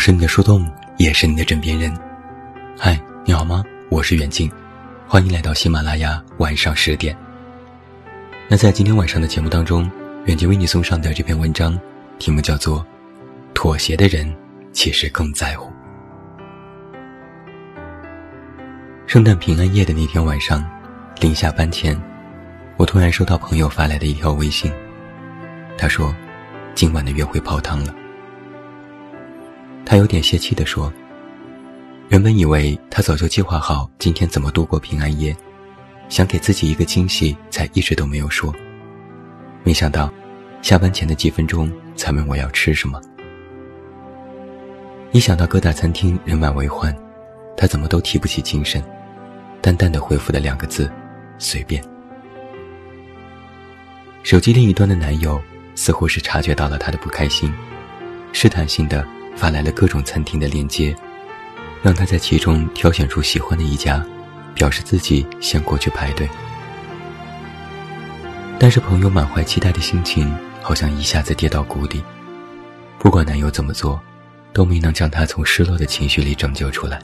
是你的树洞，也是你的枕边人。嗨，你好吗？我是远近，欢迎来到喜马拉雅晚上十点。那在今天晚上的节目当中，远近为你送上的这篇文章，题目叫做《妥协的人其实更在乎》。圣诞平安夜的那天晚上，临下班前，我突然收到朋友发来的一条微信，他说：“今晚的约会泡汤了。”他有点泄气地说：“原本以为他早就计划好今天怎么度过平安夜，想给自己一个惊喜，才一直都没有说。没想到，下班前的几分钟才问我要吃什么。一想到各大餐厅人满为患，他怎么都提不起精神，淡淡的回复了两个字：随便。手机另一端的男友似乎是察觉到了他的不开心，试探性的。”发来了各种餐厅的链接，让他在其中挑选出喜欢的一家，表示自己先过去排队。但是朋友满怀期待的心情好像一下子跌到谷底，不管男友怎么做，都没能将他从失落的情绪里拯救出来。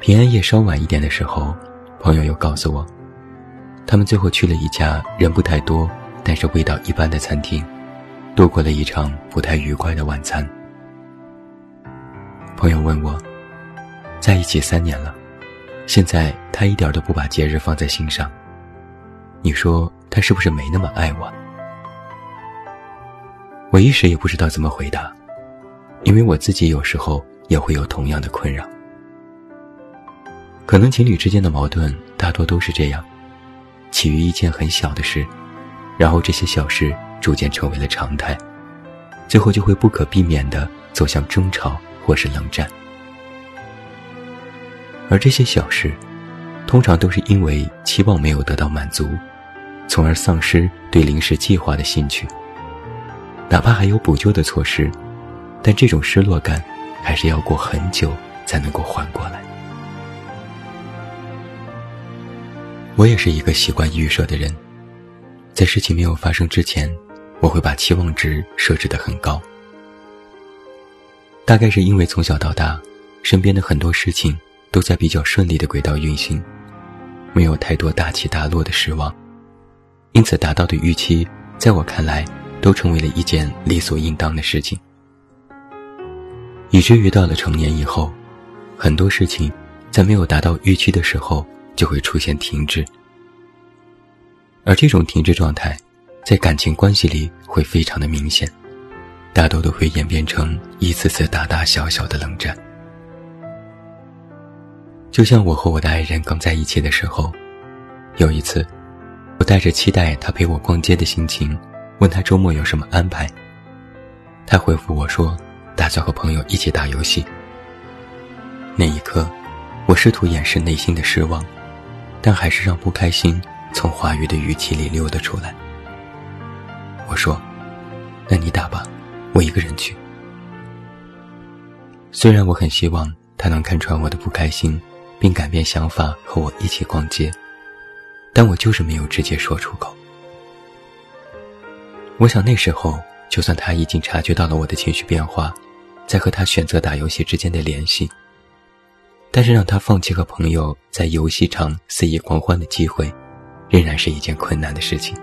平安夜稍晚一点的时候，朋友又告诉我，他们最后去了一家人不太多，但是味道一般的餐厅。度过了一场不太愉快的晚餐。朋友问我，在一起三年了，现在他一点都不把节日放在心上。你说他是不是没那么爱我？我一时也不知道怎么回答，因为我自己有时候也会有同样的困扰。可能情侣之间的矛盾大多都是这样，起于一件很小的事，然后这些小事。逐渐成为了常态，最后就会不可避免地走向争吵或是冷战。而这些小事，通常都是因为期望没有得到满足，从而丧失对临时计划的兴趣。哪怕还有补救的措施，但这种失落感，还是要过很久才能够缓过来。我也是一个习惯预设的人，在事情没有发生之前。我会把期望值设置得很高，大概是因为从小到大，身边的很多事情都在比较顺利的轨道运行，没有太多大起大落的失望，因此达到的预期，在我看来，都成为了一件理所应当的事情，以至于到了成年以后，很多事情在没有达到预期的时候，就会出现停滞，而这种停滞状态。在感情关系里会非常的明显，大多都会演变成一次次大大小小的冷战。就像我和我的爱人刚在一起的时候，有一次，我带着期待他陪我逛街的心情，问他周末有什么安排。他回复我说，打算和朋友一起打游戏。那一刻，我试图掩饰内心的失望，但还是让不开心从话语的语气里溜了出来。我说：“那你打吧，我一个人去。”虽然我很希望他能看穿我的不开心，并改变想法和我一起逛街，但我就是没有直接说出口。我想那时候，就算他已经察觉到了我的情绪变化，在和他选择打游戏之间的联系，但是让他放弃和朋友在游戏场肆意狂欢的机会，仍然是一件困难的事情。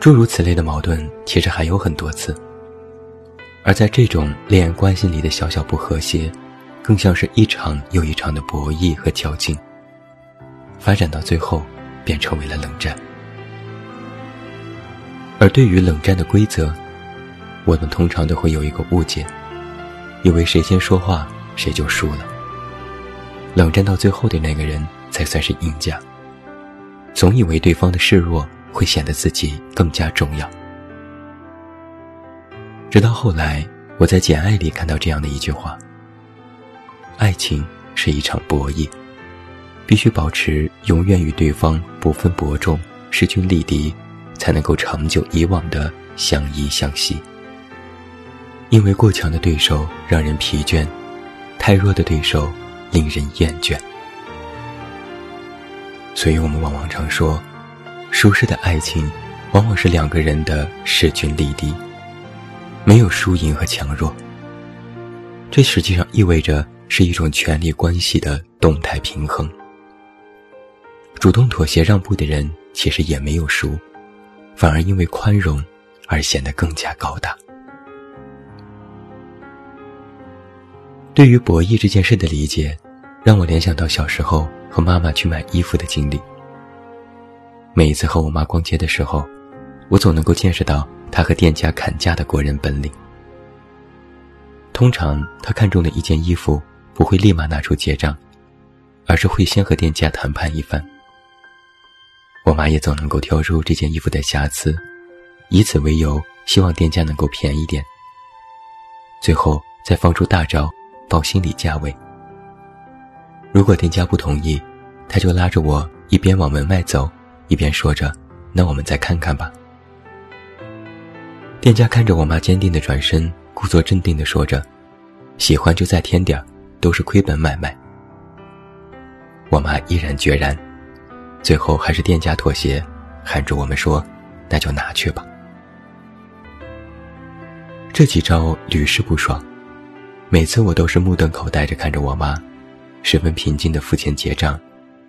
诸如此类的矛盾，其实还有很多次。而在这种恋爱关系里的小小不和谐，更像是一场又一场的博弈和较劲，发展到最后，便成为了冷战。而对于冷战的规则，我们通常都会有一个误解，以为谁先说话，谁就输了。冷战到最后的那个人才算是赢家，总以为对方的示弱。会显得自己更加重要。直到后来，我在《简爱》里看到这样的一句话：“爱情是一场博弈，必须保持永远与对方不分伯仲、势均力敌，才能够长久以往的相依相惜。因为过强的对手让人疲倦，太弱的对手令人厌倦。所以我们往往常说。”舒适的爱情，往往是两个人的势均力敌，没有输赢和强弱。这实际上意味着是一种权力关系的动态平衡。主动妥协让步的人其实也没有输，反而因为宽容而显得更加高大。对于博弈这件事的理解，让我联想到小时候和妈妈去买衣服的经历。每一次和我妈逛街的时候，我总能够见识到她和店家砍价的过人本领。通常，她看中的一件衣服不会立马拿出结账，而是会先和店家谈判一番。我妈也总能够挑出这件衣服的瑕疵，以此为由，希望店家能够便宜点。最后再放出大招，报心理价位。如果店家不同意，她就拉着我一边往门外走，一边说着：“那我们再看看吧。”店家看着我妈坚定的转身，故作镇定的说着：“喜欢就再添点都是亏本买卖。”我妈毅然决然。最后还是店家妥协，喊着我们说：“那就拿去吧。”这几招屡试不爽，每次我都是目瞪口呆着看着我妈，十分平静的付钱结账，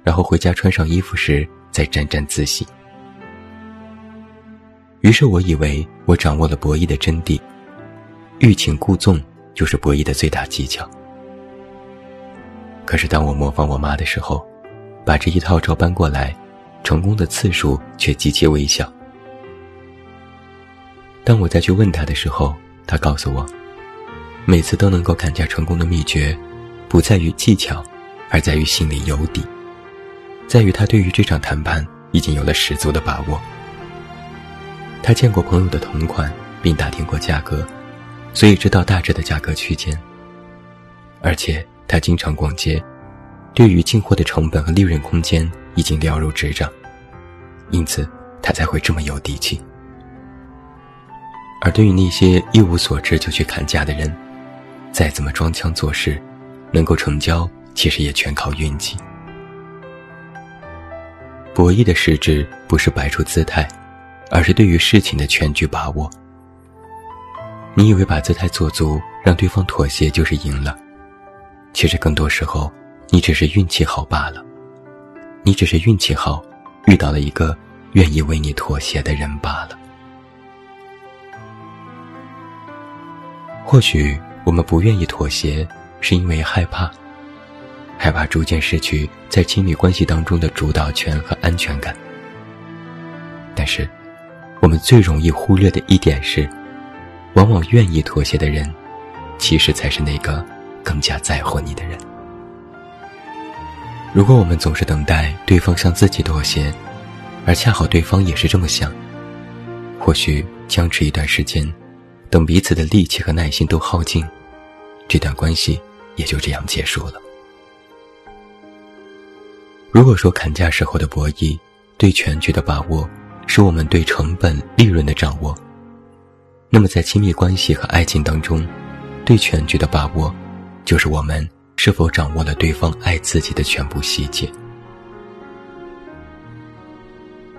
然后回家穿上衣服时再沾沾自喜。于是我以为我掌握了博弈的真谛，欲擒故纵就是博弈的最大技巧。可是当我模仿我妈的时候，把这一套照搬过来，成功的次数却极其微小。当我再去问他的时候，他告诉我，每次都能够砍价成功的秘诀，不在于技巧，而在于心里有底，在于他对于这场谈判已经有了十足的把握。他见过朋友的同款，并打听过价格，所以知道大致的价格区间。而且他经常逛街。对于进货的成本和利润空间已经了如指掌，因此他才会这么有底气。而对于那些一无所知就去砍价的人，再怎么装腔作势，能够成交其实也全靠运气。博弈的实质不是摆出姿态，而是对于事情的全局把握。你以为把姿态做足，让对方妥协就是赢了，其实更多时候。你只是运气好罢了，你只是运气好，遇到了一个愿意为你妥协的人罢了。或许我们不愿意妥协，是因为害怕，害怕逐渐失去在亲密关系当中的主导权和安全感。但是，我们最容易忽略的一点是，往往愿意妥协的人，其实才是那个更加在乎你的人。如果我们总是等待对方向自己妥协，而恰好对方也是这么想，或许僵持一段时间，等彼此的力气和耐心都耗尽，这段关系也就这样结束了。如果说砍价时候的博弈，对全局的把握，是我们对成本利润的掌握，那么在亲密关系和爱情当中，对全局的把握，就是我们。是否掌握了对方爱自己的全部细节？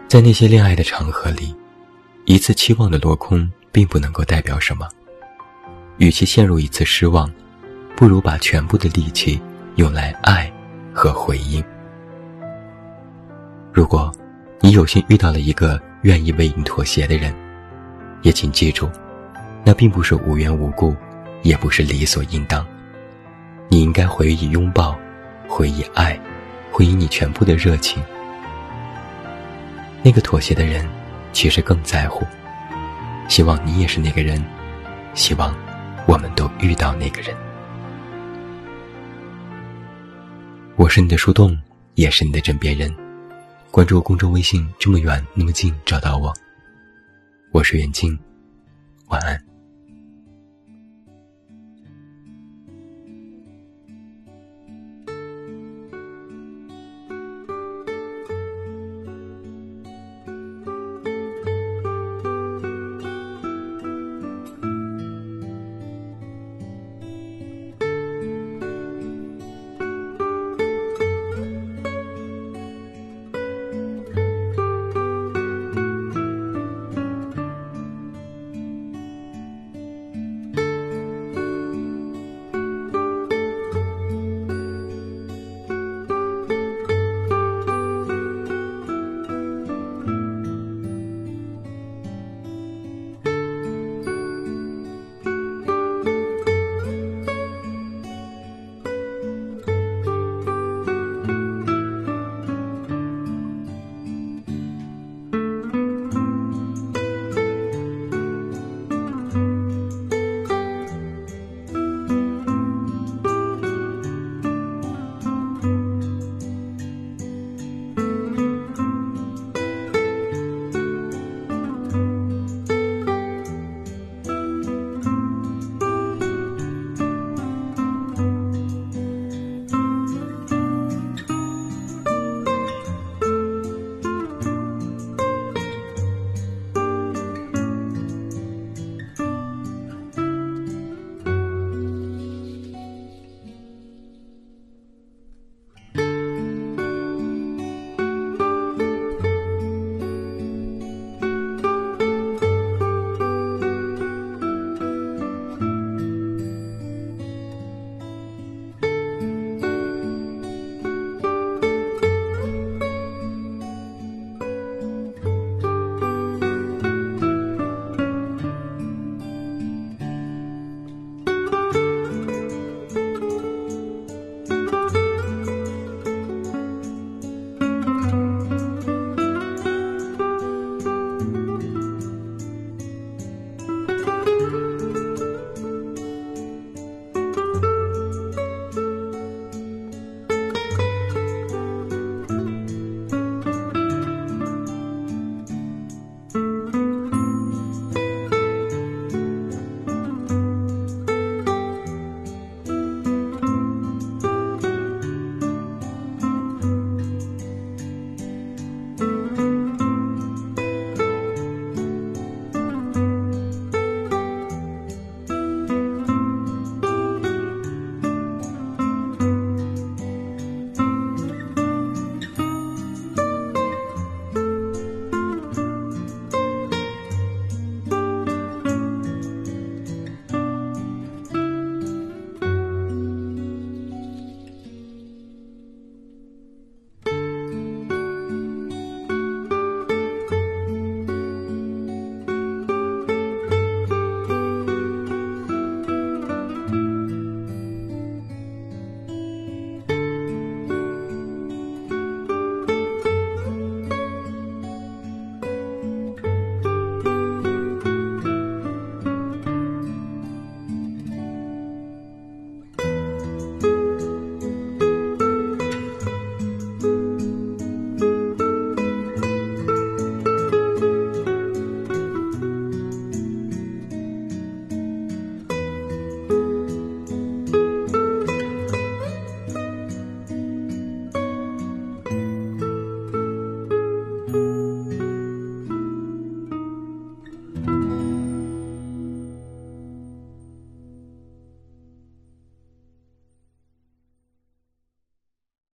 在那些恋爱的场合里，一次期望的落空并不能够代表什么。与其陷入一次失望，不如把全部的力气用来爱和回应。如果你有幸遇到了一个愿意为你妥协的人，也请记住，那并不是无缘无故，也不是理所应当。你应该回以拥抱，回以爱，回以你全部的热情。那个妥协的人，其实更在乎。希望你也是那个人，希望我们都遇到那个人。我是你的树洞，也是你的枕边人。关注公众微信，这么远那么近，找到我。我是袁静，晚安。